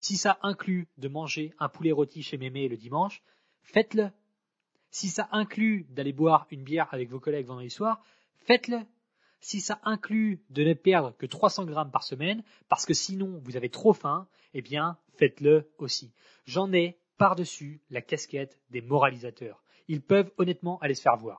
Si ça inclut de manger un poulet rôti chez Mémé le dimanche, faites-le. Si ça inclut d'aller boire une bière avec vos collègues vendredi soir, faites-le. Si ça inclut de ne perdre que 300 grammes par semaine, parce que sinon vous avez trop faim, eh bien, faites-le aussi. J'en ai par-dessus la casquette des moralisateurs. Ils peuvent honnêtement aller se faire voir.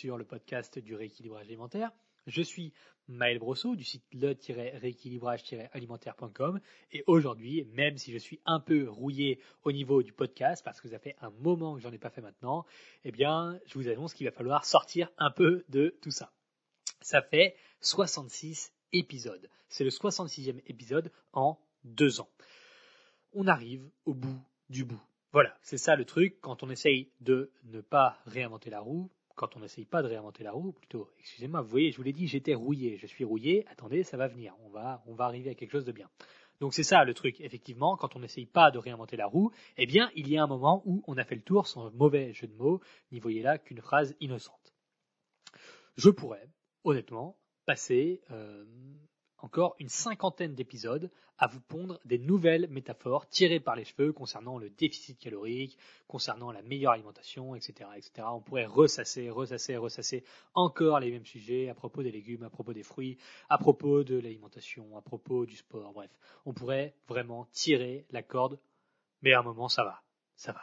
Sur le podcast du rééquilibrage alimentaire. Je suis Maël Brosseau du site le-rééquilibrage-alimentaire.com et aujourd'hui, même si je suis un peu rouillé au niveau du podcast parce que ça fait un moment que j'en ai pas fait maintenant, eh bien, je vous annonce qu'il va falloir sortir un peu de tout ça. Ça fait 66 épisodes. C'est le 66e épisode en deux ans. On arrive au bout du bout. Voilà, c'est ça le truc quand on essaye de ne pas réinventer la roue, quand on n'essaye pas de réinventer la roue, plutôt, excusez-moi, vous voyez, je vous l'ai dit, j'étais rouillé, je suis rouillé, attendez, ça va venir, on va, on va arriver à quelque chose de bien. Donc c'est ça le truc, effectivement, quand on n'essaye pas de réinventer la roue, eh bien, il y a un moment où on a fait le tour sans mauvais jeu de mots, n'y voyez là qu'une phrase innocente. Je pourrais, honnêtement, passer euh, encore une cinquantaine d'épisodes à vous pondre des nouvelles métaphores tirées par les cheveux concernant le déficit calorique, concernant la meilleure alimentation, etc., etc. On pourrait ressasser, ressasser, ressasser encore les mêmes sujets à propos des légumes, à propos des fruits, à propos de l'alimentation, à propos du sport, bref. On pourrait vraiment tirer la corde, mais à un moment ça va, ça va.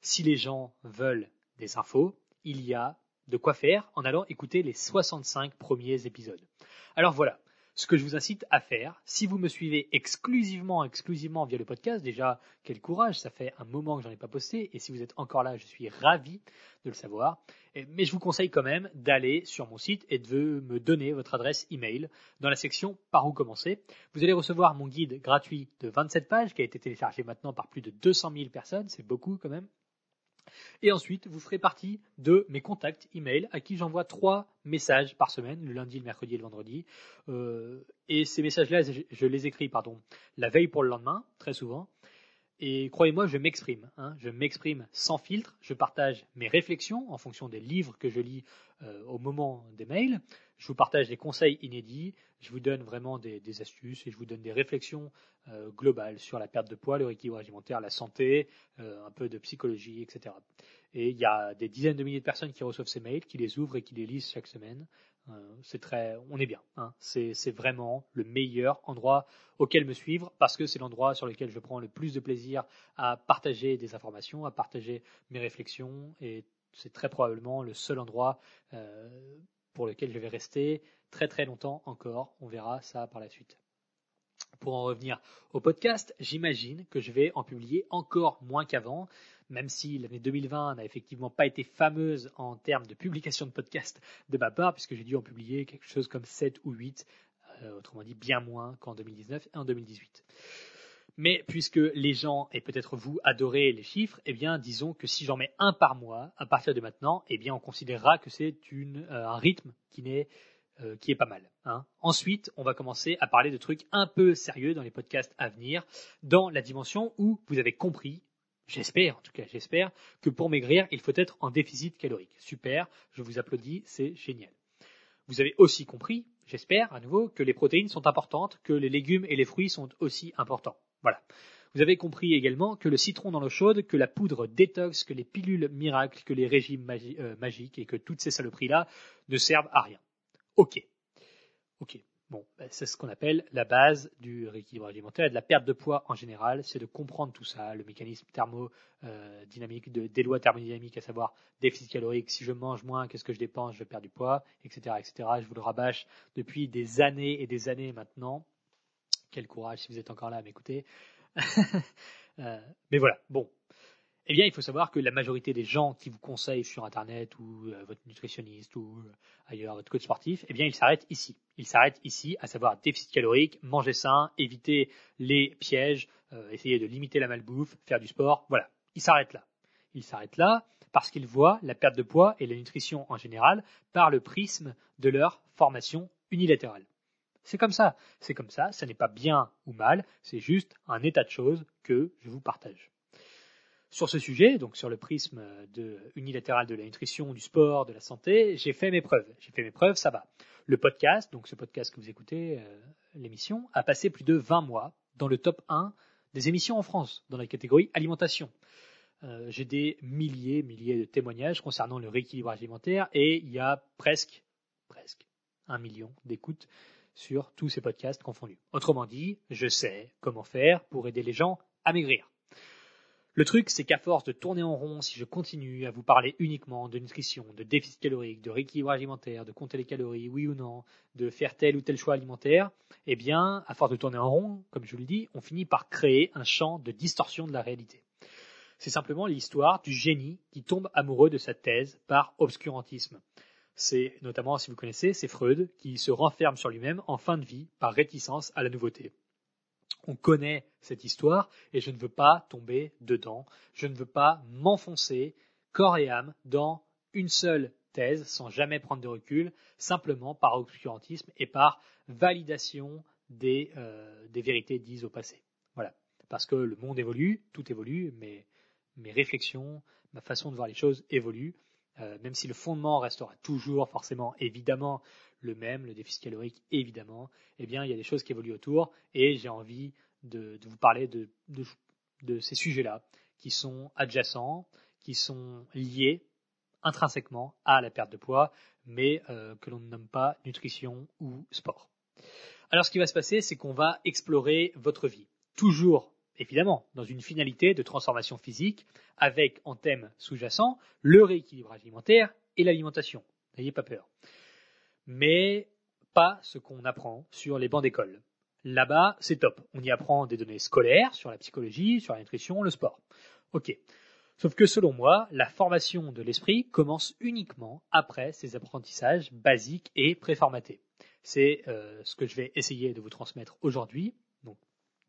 Si les gens veulent des infos, il y a de quoi faire en allant écouter les 65 premiers épisodes. Alors voilà, ce que je vous incite à faire, si vous me suivez exclusivement, exclusivement via le podcast, déjà, quel courage, ça fait un moment que j'en ai pas posté, et si vous êtes encore là, je suis ravi de le savoir. Mais je vous conseille quand même d'aller sur mon site et de me donner votre adresse email dans la section par où commencer. Vous allez recevoir mon guide gratuit de 27 pages qui a été téléchargé maintenant par plus de 200 000 personnes, c'est beaucoup quand même. Et ensuite, vous ferez partie de mes contacts email à qui j'envoie trois messages par semaine, le lundi, le mercredi et le vendredi. Euh, et ces messages-là, je les écris pardon, la veille pour le lendemain, très souvent. Et croyez-moi, je m'exprime. Hein, je m'exprime sans filtre. Je partage mes réflexions en fonction des livres que je lis euh, au moment des mails. Je vous partage des conseils inédits. Je vous donne vraiment des, des astuces et je vous donne des réflexions euh, globales sur la perte de poids, le rééquilibrage alimentaire, la santé, euh, un peu de psychologie, etc. Et il y a des dizaines de milliers de personnes qui reçoivent ces mails, qui les ouvrent et qui les lisent chaque semaine. Euh, c'est très, on est bien. Hein. C'est, vraiment le meilleur endroit auquel me suivre parce que c'est l'endroit sur lequel je prends le plus de plaisir à partager des informations, à partager mes réflexions et c'est très probablement le seul endroit euh, pour lequel je vais rester très très longtemps encore. On verra ça par la suite. Pour en revenir au podcast, j'imagine que je vais en publier encore moins qu'avant, même si l'année 2020 n'a effectivement pas été fameuse en termes de publication de podcasts de ma part, puisque j'ai dû en publier quelque chose comme 7 ou 8, euh, autrement dit bien moins qu'en 2019 et en 2018. Mais puisque les gens, et peut-être vous, adorez les chiffres, eh bien, disons que si j'en mets un par mois, à partir de maintenant, eh bien, on considérera que c'est euh, un rythme qui n'est euh, qui est pas mal. Hein. Ensuite, on va commencer à parler de trucs un peu sérieux dans les podcasts à venir, dans la dimension où vous avez compris, j'espère en tout cas, j'espère, que pour maigrir, il faut être en déficit calorique. Super, je vous applaudis, c'est génial. Vous avez aussi compris, j'espère à nouveau, que les protéines sont importantes, que les légumes et les fruits sont aussi importants. Voilà. Vous avez compris également que le citron dans l'eau chaude, que la poudre détox, que les pilules miracles, que les régimes euh, magiques et que toutes ces saloperies-là ne servent à rien. Ok. Ok. Bon, ben, c'est ce qu'on appelle la base du rééquilibrage alimentaire et de la perte de poids en général, c'est de comprendre tout ça, le mécanisme thermodynamique, de, des lois thermodynamiques, à savoir déficit calorique, si je mange moins, qu'est-ce que je dépense, je perds du poids, etc., etc. Je vous le rabâche depuis des années et des années maintenant. Quel courage si vous êtes encore là à m'écouter. Euh, mais voilà, bon. Eh bien, il faut savoir que la majorité des gens qui vous conseillent sur Internet ou euh, votre nutritionniste ou euh, ailleurs, votre coach sportif, eh bien, ils s'arrêtent ici. Ils s'arrêtent ici, à savoir déficit calorique, manger sain, éviter les pièges, euh, essayer de limiter la malbouffe, faire du sport. Voilà, ils s'arrêtent là. Ils s'arrêtent là parce qu'ils voient la perte de poids et la nutrition en général par le prisme de leur formation unilatérale. C'est comme ça, c'est comme ça, ça n'est pas bien ou mal, c'est juste un état de choses que je vous partage. Sur ce sujet, donc sur le prisme de, unilatéral de la nutrition, du sport, de la santé, j'ai fait mes preuves. J'ai fait mes preuves, ça va. Le podcast, donc ce podcast que vous écoutez, euh, l'émission, a passé plus de 20 mois dans le top 1 des émissions en France, dans la catégorie alimentation. Euh, j'ai des milliers, milliers de témoignages concernant le rééquilibrage alimentaire et il y a presque, presque un million d'écoutes sur tous ces podcasts confondus. Autrement dit, je sais comment faire pour aider les gens à maigrir. Le truc, c'est qu'à force de tourner en rond, si je continue à vous parler uniquement de nutrition, de déficit calorique, de rééquilibrage alimentaire, de compter les calories, oui ou non, de faire tel ou tel choix alimentaire, eh bien, à force de tourner en rond, comme je vous le dis, on finit par créer un champ de distorsion de la réalité. C'est simplement l'histoire du génie qui tombe amoureux de sa thèse par obscurantisme. C'est notamment, si vous connaissez, c'est Freud qui se renferme sur lui-même en fin de vie par réticence à la nouveauté on connaît cette histoire et je ne veux pas tomber dedans. Je ne veux pas m'enfoncer corps et âme dans une seule thèse sans jamais prendre de recul, simplement par obscurantisme et par validation des, euh, vérités dites au passé. Voilà. Parce que le monde évolue, tout évolue, mais mes réflexions, ma façon de voir les choses évolue. Euh, même si le fondement restera toujours forcément évidemment le même, le déficit calorique évidemment, eh bien il y a des choses qui évoluent autour et j'ai envie de, vous parler de, de ces sujets-là qui sont adjacents, qui sont liés intrinsèquement à la perte de poids, mais euh, que l'on ne nomme pas nutrition ou sport. Alors ce qui va se passer, c'est qu'on va explorer votre vie, toujours évidemment dans une finalité de transformation physique, avec en thème sous-jacent le rééquilibrage alimentaire et l'alimentation. N'ayez pas peur mais pas ce qu'on apprend sur les bancs d'école. Là-bas, c'est top. On y apprend des données scolaires sur la psychologie, sur la nutrition, le sport. Ok. Sauf que selon moi, la formation de l'esprit commence uniquement après ces apprentissages basiques et préformatés. C'est euh, ce que je vais essayer de vous transmettre aujourd'hui.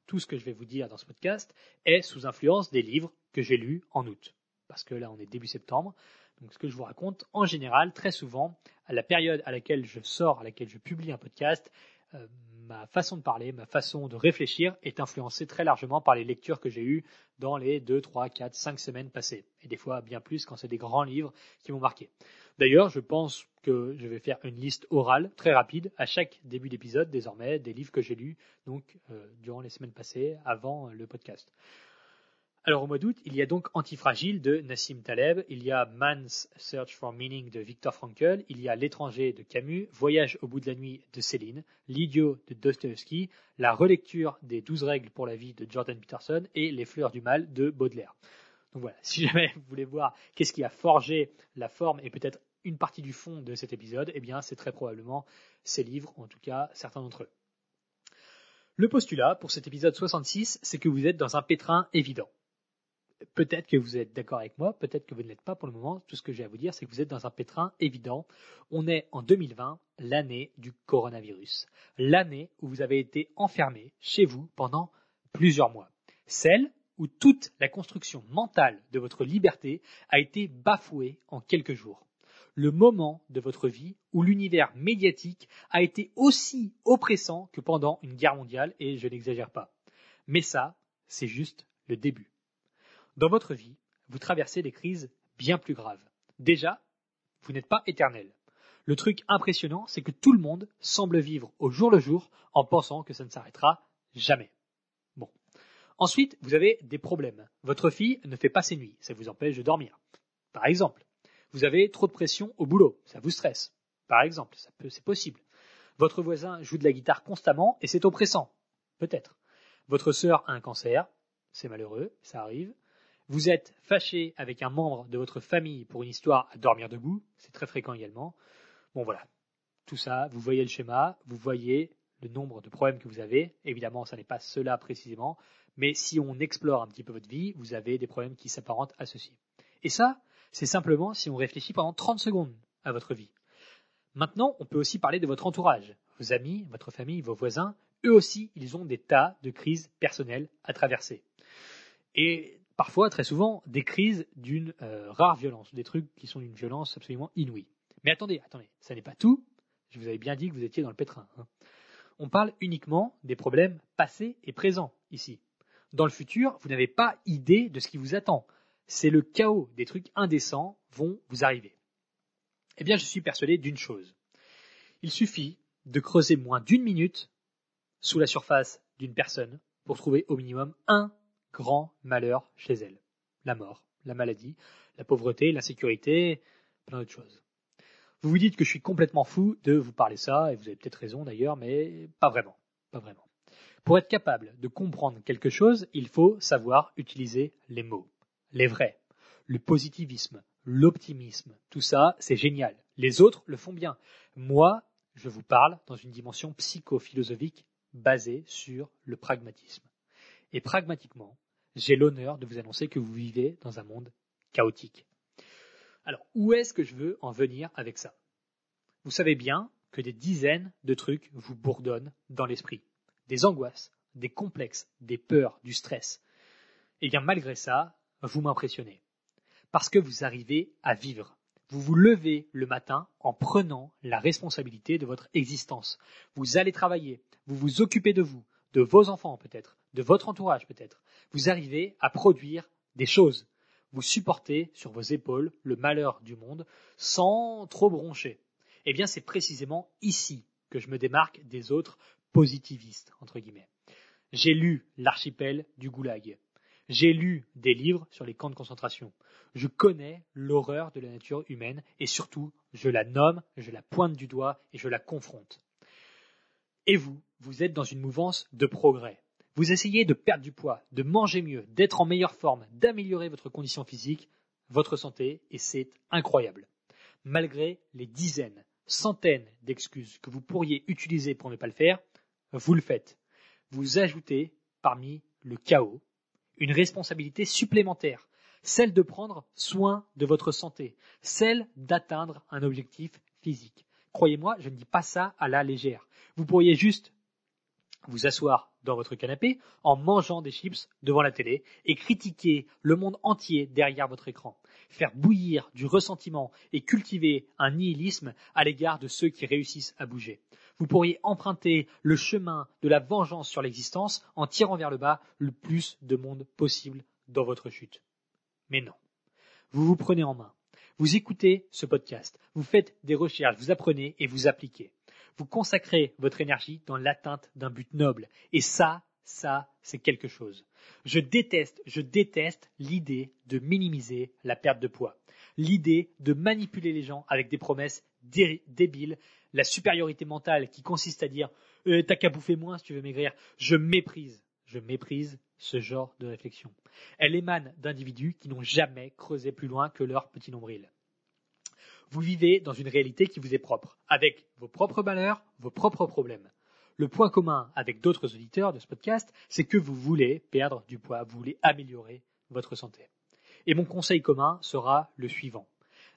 Tout ce que je vais vous dire dans ce podcast est sous influence des livres que j'ai lus en août. Parce que là, on est début septembre. Donc ce que je vous raconte, en général, très souvent, à la période à laquelle je sors, à laquelle je publie un podcast, euh, ma façon de parler, ma façon de réfléchir est influencée très largement par les lectures que j'ai eues dans les 2, 3, 4, 5 semaines passées. Et des fois bien plus quand c'est des grands livres qui m'ont marqué. D'ailleurs, je pense que je vais faire une liste orale très rapide à chaque début d'épisode désormais des livres que j'ai lus donc euh, durant les semaines passées avant le podcast. Alors au mois d'août, il y a donc Antifragile de Nassim Taleb, il y a Man's Search for Meaning de Viktor Frankl, il y a L'étranger de Camus, Voyage au bout de la nuit de Céline, L'idiot de Dostoevsky, la relecture des douze règles pour la vie de Jordan Peterson et Les fleurs du mal de Baudelaire. Donc voilà, si jamais vous voulez voir qu'est-ce qui a forgé la forme et peut-être une partie du fond de cet épisode, eh bien c'est très probablement ces livres, en tout cas certains d'entre eux. Le postulat pour cet épisode 66, c'est que vous êtes dans un pétrin évident peut-être que vous êtes d'accord avec moi, peut-être que vous ne l'êtes pas pour le moment. Tout ce que j'ai à vous dire, c'est que vous êtes dans un pétrin évident. On est en 2020, l'année du coronavirus. L'année où vous avez été enfermé chez vous pendant plusieurs mois. Celle où toute la construction mentale de votre liberté a été bafouée en quelques jours. Le moment de votre vie où l'univers médiatique a été aussi oppressant que pendant une guerre mondiale, et je n'exagère pas. Mais ça, c'est juste le début. Dans votre vie, vous traversez des crises bien plus graves. Déjà, vous n'êtes pas éternel. Le truc impressionnant, c'est que tout le monde semble vivre au jour le jour en pensant que ça ne s'arrêtera jamais. Bon. Ensuite, vous avez des problèmes. Votre fille ne fait pas ses nuits, ça vous empêche de dormir. Par exemple, vous avez trop de pression au boulot, ça vous stresse. Par exemple, ça peut, c'est possible. Votre voisin joue de la guitare constamment et c'est oppressant. Peut-être. Votre sœur a un cancer, c'est malheureux, ça arrive. Vous êtes fâché avec un membre de votre famille pour une histoire à dormir debout, c'est très fréquent également. Bon voilà, tout ça, vous voyez le schéma, vous voyez le nombre de problèmes que vous avez. Évidemment, ça n'est pas cela précisément, Mais si on explore un petit peu votre vie, vous avez des problèmes qui s'apparentent à ceci. Et ça, c'est simplement si on réfléchit pendant 30 secondes à votre vie. Maintenant, on peut aussi parler de votre entourage, vos amis, votre famille, vos voisins. Eux aussi, ils ont des tas de crises personnelles à traverser. Et parfois, très souvent, des crises d'une euh, rare violence, des trucs qui sont d'une violence absolument inouïe. Mais attendez, attendez, ça n'est pas tout. Je vous avais bien dit que vous étiez dans le pétrin. Hein. On parle uniquement des problèmes passés et présents ici. Dans le futur, vous n'avez pas idée de ce qui vous attend. C'est le chaos, des trucs indécents vont vous arriver. Eh bien, je suis persuadé d'une chose. Il suffit de creuser moins d'une minute sous la surface d'une personne pour trouver au minimum un grand malheur chez elle. La mort, la maladie, la pauvreté, l'insécurité, plein d'autres choses. Vous vous dites que je suis complètement fou de vous parler ça, et vous avez peut-être raison d'ailleurs, mais pas vraiment. Pas vraiment. Pour être capable de comprendre quelque chose, il faut savoir utiliser les mots. Les vrais. Le positivisme, l'optimisme, tout ça, c'est génial. Les autres le font bien. Moi, je vous parle dans une dimension psychophilosophique basée sur le pragmatisme. Et pragmatiquement, j'ai l'honneur de vous annoncer que vous vivez dans un monde chaotique. Alors, où est-ce que je veux en venir avec ça? Vous savez bien que des dizaines de trucs vous bourdonnent dans l'esprit. Des angoisses, des complexes, des peurs, du stress. Et bien malgré ça, vous m'impressionnez. Parce que vous arrivez à vivre. Vous vous levez le matin en prenant la responsabilité de votre existence. Vous allez travailler, vous vous occupez de vous, de vos enfants peut-être, de votre entourage peut-être. Vous arrivez à produire des choses vous supportez sur vos épaules le malheur du monde sans trop broncher. Eh bien, c'est précisément ici que je me démarque des autres positivistes, entre guillemets. J'ai lu l'archipel du goulag. J'ai lu des livres sur les camps de concentration. Je connais l'horreur de la nature humaine et surtout, je la nomme, je la pointe du doigt et je la confronte. Et vous, vous êtes dans une mouvance de progrès. Vous essayez de perdre du poids, de manger mieux, d'être en meilleure forme, d'améliorer votre condition physique, votre santé, et c'est incroyable. Malgré les dizaines, centaines d'excuses que vous pourriez utiliser pour ne pas le faire, vous le faites. Vous ajoutez, parmi le chaos, une responsabilité supplémentaire, celle de prendre soin de votre santé, celle d'atteindre un objectif physique. Croyez-moi, je ne dis pas ça à la légère. Vous pourriez juste vous asseoir dans votre canapé en mangeant des chips devant la télé et critiquer le monde entier derrière votre écran, faire bouillir du ressentiment et cultiver un nihilisme à l'égard de ceux qui réussissent à bouger. Vous pourriez emprunter le chemin de la vengeance sur l'existence en tirant vers le bas le plus de monde possible dans votre chute. Mais non. Vous vous prenez en main. Vous écoutez ce podcast, vous faites des recherches, vous apprenez et vous appliquez vous consacrez votre énergie dans l'atteinte d'un but noble. Et ça, ça, c'est quelque chose. Je déteste, je déteste l'idée de minimiser la perte de poids. L'idée de manipuler les gens avec des promesses débiles, la supériorité mentale qui consiste à dire euh, t'as qu'à bouffer moins si tu veux maigrir. Je méprise, je méprise ce genre de réflexion. Elle émane d'individus qui n'ont jamais creusé plus loin que leur petit nombril vous vivez dans une réalité qui vous est propre, avec vos propres malheurs, vos propres problèmes. Le point commun avec d'autres auditeurs de ce podcast, c'est que vous voulez perdre du poids, vous voulez améliorer votre santé. Et mon conseil commun sera le suivant.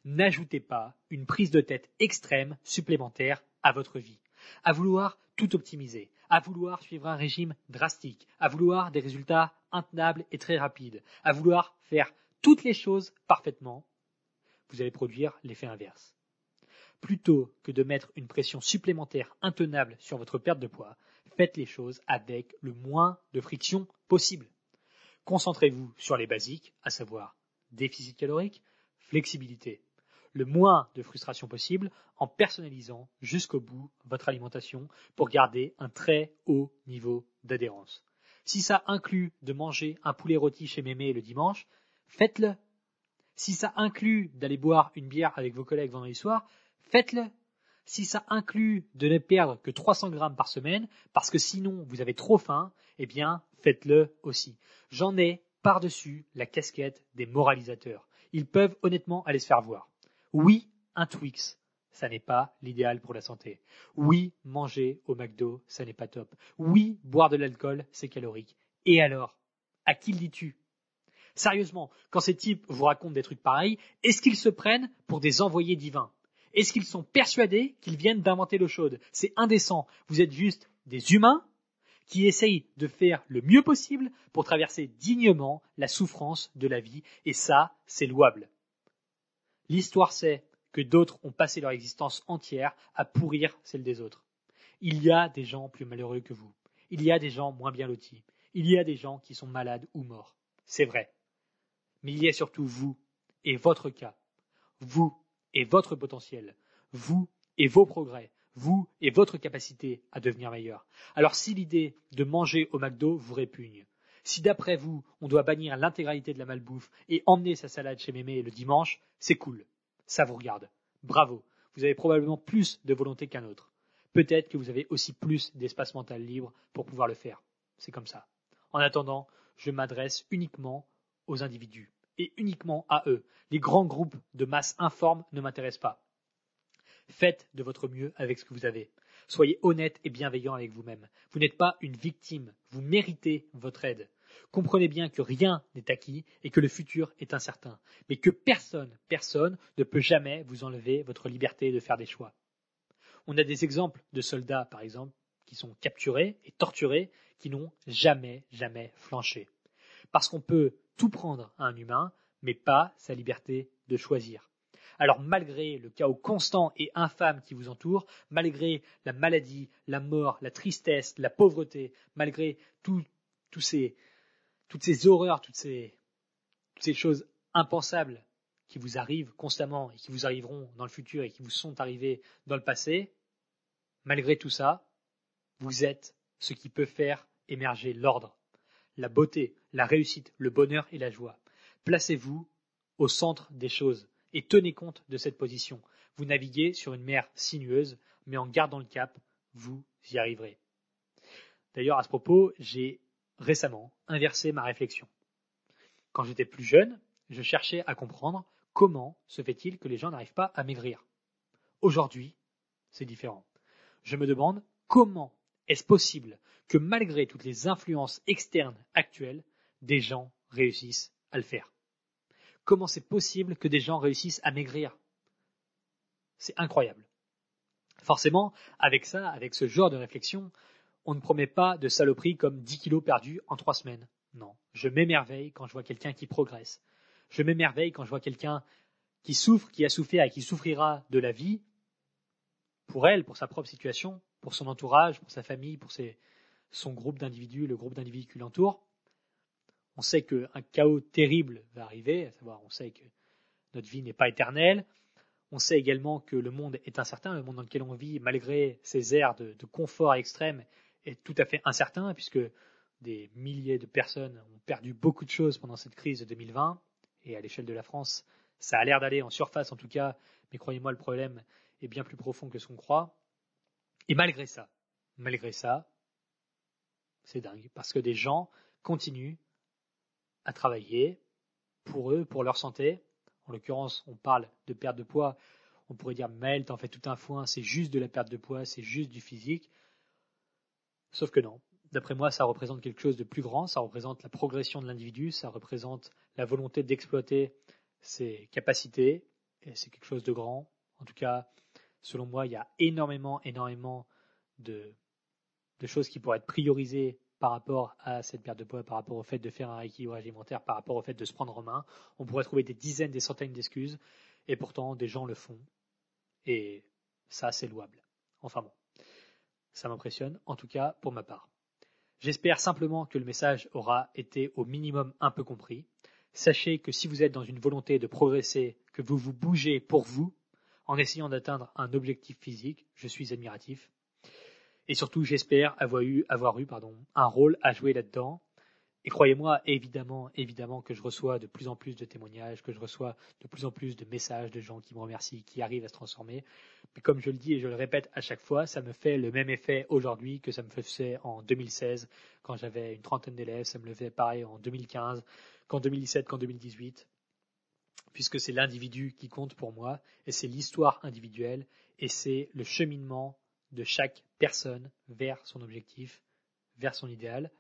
N'ajoutez pas une prise de tête extrême supplémentaire à votre vie, à vouloir tout optimiser, à vouloir suivre un régime drastique, à vouloir des résultats intenables et très rapides, à vouloir faire toutes les choses parfaitement vous allez produire l'effet inverse. Plutôt que de mettre une pression supplémentaire intenable sur votre perte de poids, faites les choses avec le moins de friction possible. Concentrez-vous sur les basiques, à savoir déficit calorique, flexibilité, le moins de frustration possible en personnalisant jusqu'au bout votre alimentation pour garder un très haut niveau d'adhérence. Si ça inclut de manger un poulet rôti chez Mémé le dimanche, faites-le. Si ça inclut d'aller boire une bière avec vos collègues vendredi soir, faites-le. Si ça inclut de ne perdre que 300 grammes par semaine, parce que sinon vous avez trop faim, eh bien, faites-le aussi. J'en ai par-dessus la casquette des moralisateurs. Ils peuvent honnêtement aller se faire voir. Oui, un Twix, ça n'est pas l'idéal pour la santé. Oui, manger au McDo, ça n'est pas top. Oui, boire de l'alcool, c'est calorique. Et alors À qui le dis-tu? Sérieusement, quand ces types vous racontent des trucs pareils, est-ce qu'ils se prennent pour des envoyés divins? Est-ce qu'ils sont persuadés qu'ils viennent d'inventer l'eau chaude? C'est indécent. Vous êtes juste des humains qui essayent de faire le mieux possible pour traverser dignement la souffrance de la vie, et ça, c'est louable. L'histoire sait que d'autres ont passé leur existence entière à pourrir celle des autres. Il y a des gens plus malheureux que vous. Il y a des gens moins bien lotis. Il y a des gens qui sont malades ou morts. C'est vrai. Mais il y a surtout vous et votre cas. Vous et votre potentiel. Vous et vos progrès. Vous et votre capacité à devenir meilleur. Alors si l'idée de manger au McDo vous répugne, si d'après vous, on doit bannir l'intégralité de la malbouffe et emmener sa salade chez Mémé le dimanche, c'est cool. Ça vous regarde. Bravo. Vous avez probablement plus de volonté qu'un autre. Peut-être que vous avez aussi plus d'espace mental libre pour pouvoir le faire. C'est comme ça. En attendant, je m'adresse uniquement aux individus et uniquement à eux. Les grands groupes de masse informes ne m'intéressent pas. Faites de votre mieux avec ce que vous avez. Soyez honnête et bienveillant avec vous-même. Vous n'êtes pas une victime, vous méritez votre aide. Comprenez bien que rien n'est acquis et que le futur est incertain, mais que personne, personne ne peut jamais vous enlever votre liberté de faire des choix. On a des exemples de soldats, par exemple, qui sont capturés et torturés, qui n'ont jamais, jamais flanché. Parce qu'on peut tout prendre à un humain, mais pas sa liberté de choisir. Alors malgré le chaos constant et infâme qui vous entoure, malgré la maladie, la mort, la tristesse, la pauvreté, malgré toutes ces horreurs, toutes ces, toutes ces choses impensables qui vous arrivent constamment et qui vous arriveront dans le futur et qui vous sont arrivées dans le passé, malgré tout ça, vous êtes ce qui peut faire émerger l'ordre, la beauté, la réussite, le bonheur et la joie. Placez-vous au centre des choses et tenez compte de cette position. Vous naviguez sur une mer sinueuse, mais en gardant le cap, vous y arriverez. D'ailleurs, à ce propos, j'ai récemment inversé ma réflexion. Quand j'étais plus jeune, je cherchais à comprendre comment se fait-il que les gens n'arrivent pas à maigrir. Aujourd'hui, c'est différent. Je me demande comment est-ce possible que malgré toutes les influences externes actuelles, des gens réussissent à le faire? Comment c'est possible que des gens réussissent à maigrir? C'est incroyable. Forcément, avec ça, avec ce genre de réflexion, on ne promet pas de saloperies comme 10 kilos perdus en trois semaines. Non, je m'émerveille quand je vois quelqu'un qui progresse. Je m'émerveille quand je vois quelqu'un qui souffre, qui a souffert et qui souffrira de la vie, pour elle, pour sa propre situation, pour son entourage, pour sa famille, pour son groupe d'individus, le groupe d'individus qui l'entourent. On sait qu'un chaos terrible va arriver, à savoir on sait que notre vie n'est pas éternelle. On sait également que le monde est incertain, le monde dans lequel on vit, malgré ces airs de, confort extrême, est tout à fait incertain, puisque des milliers de personnes ont perdu beaucoup de choses pendant cette crise de 2020, et à l'échelle de la France, ça a l'air d'aller en surface en tout cas, mais croyez-moi, le problème est bien plus profond que ce qu'on croit. Et malgré ça, malgré ça, c'est dingue, parce que des gens continuent à travailler pour eux, pour leur santé. En l'occurrence, on parle de perte de poids. On pourrait dire, Mel, t'en fais tout un foin, c'est juste de la perte de poids, c'est juste du physique. Sauf que non. D'après moi, ça représente quelque chose de plus grand, ça représente la progression de l'individu, ça représente la volonté d'exploiter ses capacités, et c'est quelque chose de grand. En tout cas, selon moi, il y a énormément, énormément de, choses qui pourraient être priorisées par rapport à cette perte de poids, par rapport au fait de faire un rééquilibrage alimentaire, par rapport au fait de se prendre en main. On pourrait trouver des dizaines, des centaines d'excuses, et pourtant des gens le font. Et ça, c'est louable. Enfin bon, ça m'impressionne, en tout cas pour ma part. J'espère simplement que le message aura été au minimum un peu compris. Sachez que si vous êtes dans une volonté de progresser, que vous vous bougez pour vous, en essayant d'atteindre un objectif physique, je suis admiratif. Et surtout, j'espère avoir eu, pardon, un rôle à jouer là-dedans. Et croyez-moi, évidemment, évidemment que je reçois de plus en plus de témoignages, que je reçois de plus en plus de messages de gens qui me remercient, qui arrivent à se transformer. Mais comme je le dis et je le répète à chaque fois, ça me fait le même effet aujourd'hui que ça me faisait en 2016, quand j'avais une trentaine d'élèves. Ça me le fait pareil en 2015, qu'en 2017, qu'en 2018. Puisque c'est l'individu qui compte pour moi, et c'est l'histoire individuelle, et c'est le cheminement de chaque personne vers son objectif, vers son idéal.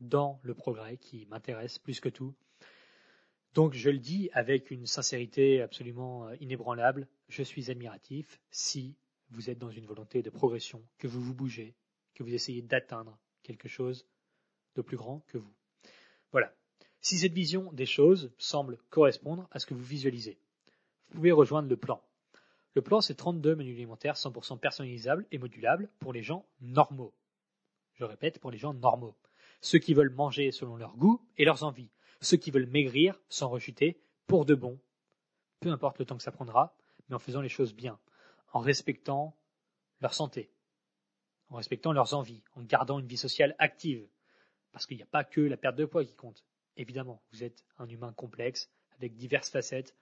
dans le progrès qui m'intéresse plus que tout. Donc je le dis avec une sincérité absolument euh, inébranlable, je suis admiratif si vous êtes dans une volonté de progression, que vous vous bougez, que vous essayez d'atteindre quelque chose de plus grand que vous. Voilà. Si cette vision des choses semble correspondre à ce que vous visualisez, vous pouvez rejoindre le plan. Le plan, c'est 32 menus alimentaires 100% personnalisables et modulables pour les gens normaux. Je répète, pour les gens normaux. Ceux qui veulent manger selon leur goût et leurs envies. Ceux qui veulent maigrir sans rechuter pour de bon. Peu importe le temps que ça prendra, mais en faisant les choses bien, en respectant leur santé, en respectant leurs envies, en gardant une vie sociale active. Parce qu'il n'y a pas que la perte de poids qui compte. Évidemment, vous êtes un humain complexe, avec diverses facettes.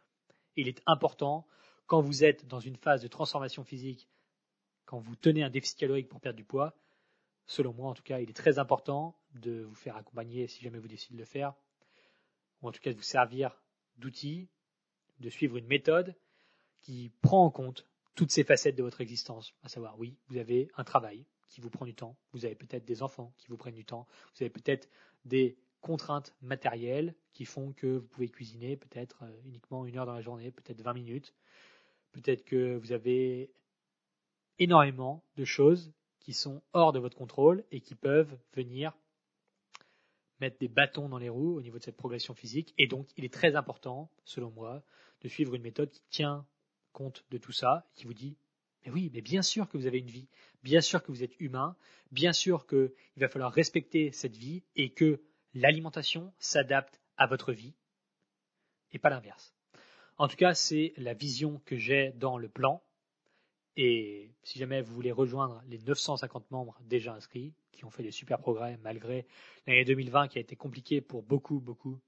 Il est important, quand vous êtes dans une phase de transformation physique, quand vous tenez un déficit calorique pour perdre du poids, selon moi en tout cas, il est très important de vous faire accompagner si jamais vous décidez de le faire, ou en tout cas de vous servir d'outils, de suivre une méthode qui prend en compte toutes ces facettes de votre existence, à savoir oui, vous avez un travail qui vous prend du temps, vous avez peut-être des enfants qui vous prennent du temps, vous avez peut-être des contraintes matérielles qui font que vous pouvez cuisiner peut-être euh, uniquement une heure dans la journée, peut-être 20 minutes, peut-être que vous avez énormément de choses qui sont hors de votre contrôle et qui peuvent venir mettre des bâtons dans les roues au niveau de cette progression physique. Et donc, il est très important, selon moi, de suivre une méthode qui tient compte de tout ça, qui vous dit, mais oui, mais bien sûr que vous avez une vie, bien sûr que vous êtes humain, bien sûr qu'il va falloir respecter cette vie et que l'alimentation s'adapte à votre vie et pas l'inverse. En tout cas, c'est la vision que j'ai dans le plan. Et si jamais vous voulez rejoindre les 950 membres déjà inscrits, qui ont fait des super progrès malgré l'année 2020 qui a été compliquée pour beaucoup, beaucoup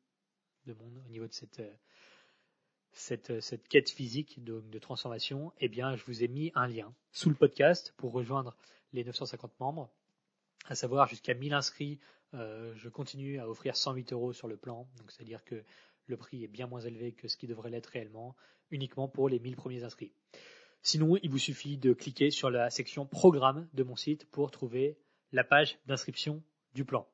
de monde au niveau de cette, euh, cette, cette quête physique de, de, transformation, eh bien, je vous ai mis un lien sous le podcast pour rejoindre les 950 membres, à savoir jusqu'à 1000 inscrits. Euh, je continue à offrir 108 euros sur le plan, c'est-à-dire que le prix est bien moins élevé que ce qui devrait l'être réellement, uniquement pour les 1000 premiers inscrits. Sinon, il vous suffit de cliquer sur la section programme de mon site pour trouver la page d'inscription du plan.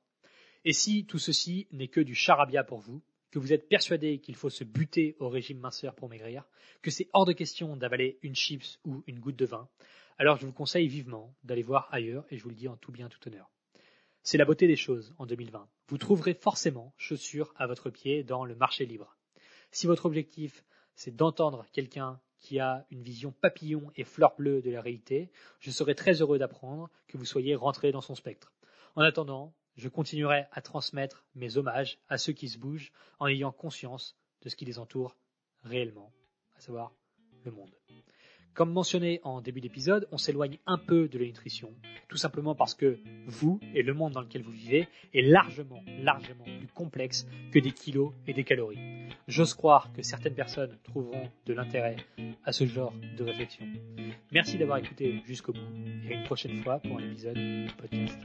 Et si tout ceci n'est que du charabia pour vous, que vous êtes persuadé qu'il faut se buter au régime minceur pour maigrir, que c'est hors de question d'avaler une chips ou une goutte de vin, alors je vous conseille vivement d'aller voir ailleurs et je vous le dis en tout bien tout honneur. C'est la beauté des choses en 2020. Vous trouverez forcément chaussures à votre pied dans le marché libre. Si votre objectif, c'est d'entendre quelqu'un qui a une vision papillon et fleur bleue de la réalité, je serai très heureux d'apprendre que vous soyez rentré dans son spectre. En attendant, je continuerai à transmettre mes hommages à ceux qui se bougent en ayant conscience de ce qui les entoure réellement, à savoir le monde. Comme mentionné en début d'épisode, on s'éloigne un peu de la nutrition, tout simplement parce que vous et le monde dans lequel vous vivez est largement, largement plus complexe que des kilos et des calories. J'ose croire que certaines personnes trouveront de l'intérêt à ce genre de réflexion. Merci d'avoir écouté jusqu'au bout et à une prochaine fois pour un épisode de podcast.